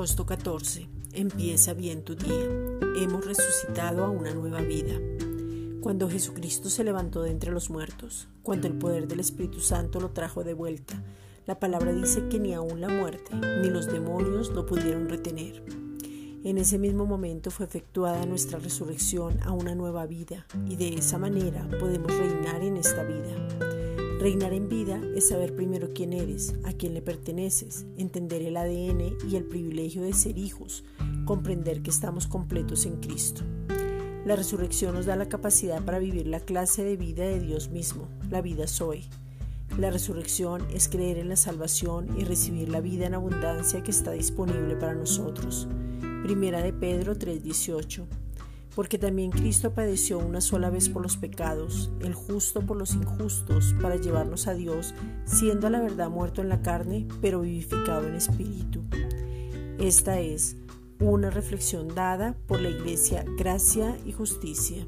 Agosto 14. Empieza bien tu día. Hemos resucitado a una nueva vida. Cuando Jesucristo se levantó de entre los muertos, cuando el poder del Espíritu Santo lo trajo de vuelta, la palabra dice que ni aun la muerte ni los demonios lo pudieron retener. En ese mismo momento fue efectuada nuestra resurrección a una nueva vida y de esa manera podemos reinar en esta vida. Reinar en vida es saber primero quién eres, a quién le perteneces, entender el ADN y el privilegio de ser hijos, comprender que estamos completos en Cristo. La resurrección nos da la capacidad para vivir la clase de vida de Dios mismo, la vida soy. La resurrección es creer en la salvación y recibir la vida en abundancia que está disponible para nosotros. Primera de Pedro 3:18 porque también Cristo padeció una sola vez por los pecados, el justo por los injustos, para llevarnos a Dios, siendo a la verdad muerto en la carne, pero vivificado en espíritu. Esta es una reflexión dada por la Iglesia Gracia y Justicia.